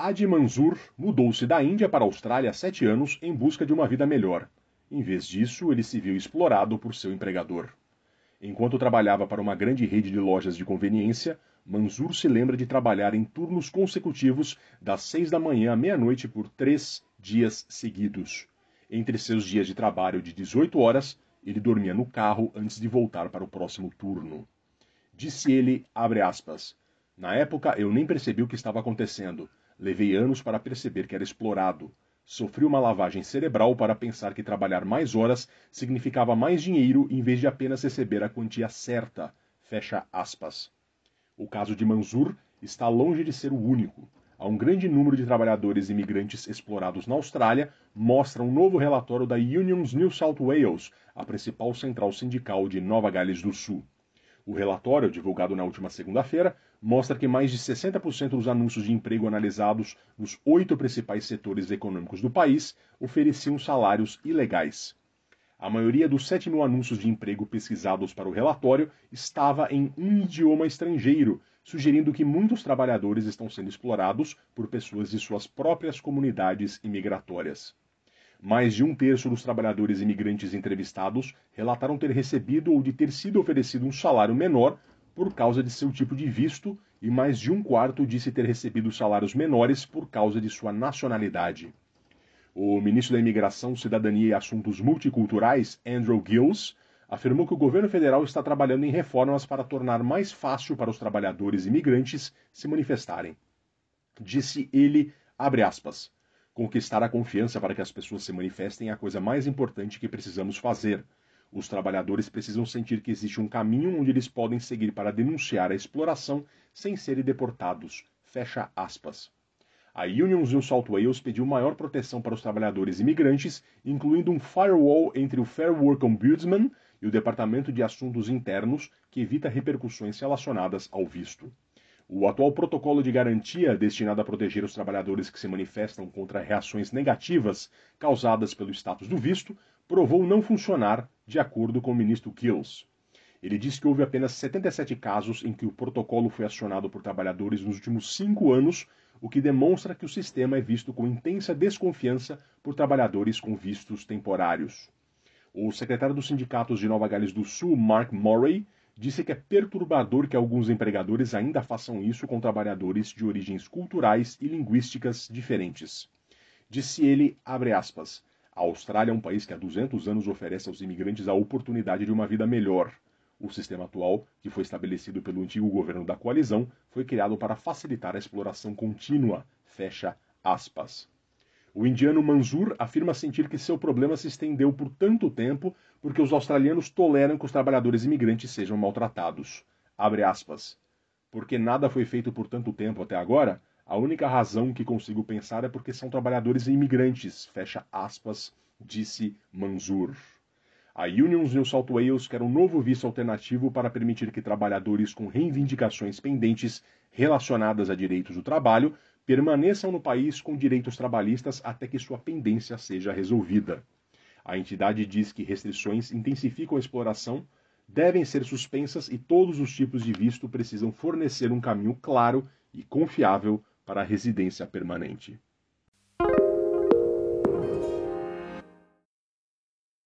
Adi Manzur mudou-se da Índia para a Austrália há sete anos em busca de uma vida melhor. Em vez disso, ele se viu explorado por seu empregador. Enquanto trabalhava para uma grande rede de lojas de conveniência, Manzur se lembra de trabalhar em turnos consecutivos das seis da manhã à meia-noite por três dias seguidos. Entre seus dias de trabalho de 18 horas, ele dormia no carro antes de voltar para o próximo turno. Disse ele, aspas, na época eu nem percebi o que estava acontecendo. Levei anos para perceber que era explorado. Sofri uma lavagem cerebral para pensar que trabalhar mais horas significava mais dinheiro em vez de apenas receber a quantia certa. Fecha aspas. O caso de Manzur está longe de ser o único. Há um grande número de trabalhadores imigrantes explorados na Austrália, mostra um novo relatório da Unions New South Wales, a principal central sindical de Nova Gales do Sul. O relatório, divulgado na última segunda-feira, mostra que mais de 60% dos anúncios de emprego analisados nos oito principais setores econômicos do país ofereciam salários ilegais. A maioria dos 7 mil anúncios de emprego pesquisados para o relatório estava em um idioma estrangeiro, sugerindo que muitos trabalhadores estão sendo explorados por pessoas de suas próprias comunidades imigratórias. Mais de um terço dos trabalhadores imigrantes entrevistados relataram ter recebido ou de ter sido oferecido um salário menor por causa de seu tipo de visto e mais de um quarto disse ter recebido salários menores por causa de sua nacionalidade. O ministro da Imigração, Cidadania e Assuntos Multiculturais, Andrew Gills, afirmou que o governo federal está trabalhando em reformas para tornar mais fácil para os trabalhadores imigrantes se manifestarem. Disse ele, abre aspas, conquistar a confiança para que as pessoas se manifestem é a coisa mais importante que precisamos fazer. Os trabalhadores precisam sentir que existe um caminho onde eles podem seguir para denunciar a exploração sem serem deportados. Fecha aspas. A Unions New South Wales pediu maior proteção para os trabalhadores imigrantes, incluindo um firewall entre o Fair Work Ombudsman e o Departamento de Assuntos Internos, que evita repercussões relacionadas ao visto. O atual protocolo de garantia destinado a proteger os trabalhadores que se manifestam contra reações negativas causadas pelo status do visto provou não funcionar, de acordo com o ministro Kills. Ele disse que houve apenas 77 casos em que o protocolo foi acionado por trabalhadores nos últimos cinco anos, o que demonstra que o sistema é visto com intensa desconfiança por trabalhadores com vistos temporários. O secretário dos sindicatos de Nova Gales do Sul, Mark Murray, disse que é perturbador que alguns empregadores ainda façam isso com trabalhadores de origens culturais e linguísticas diferentes. Disse ele, aspas, a Austrália é um país que há 200 anos oferece aos imigrantes a oportunidade de uma vida melhor. O sistema atual, que foi estabelecido pelo antigo governo da coalizão, foi criado para facilitar a exploração contínua. Fecha aspas. O indiano Manzur afirma sentir que seu problema se estendeu por tanto tempo porque os australianos toleram que os trabalhadores imigrantes sejam maltratados. Abre aspas. Porque nada foi feito por tanto tempo até agora, a única razão que consigo pensar é porque são trabalhadores imigrantes, fecha aspas, disse Manzur. A Unions New South Wales quer um novo visto alternativo para permitir que trabalhadores com reivindicações pendentes relacionadas a direitos do trabalho permaneçam no país com direitos trabalhistas até que sua pendência seja resolvida. A entidade diz que restrições intensificam a exploração, devem ser suspensas e todos os tipos de visto precisam fornecer um caminho claro e confiável para a residência permanente.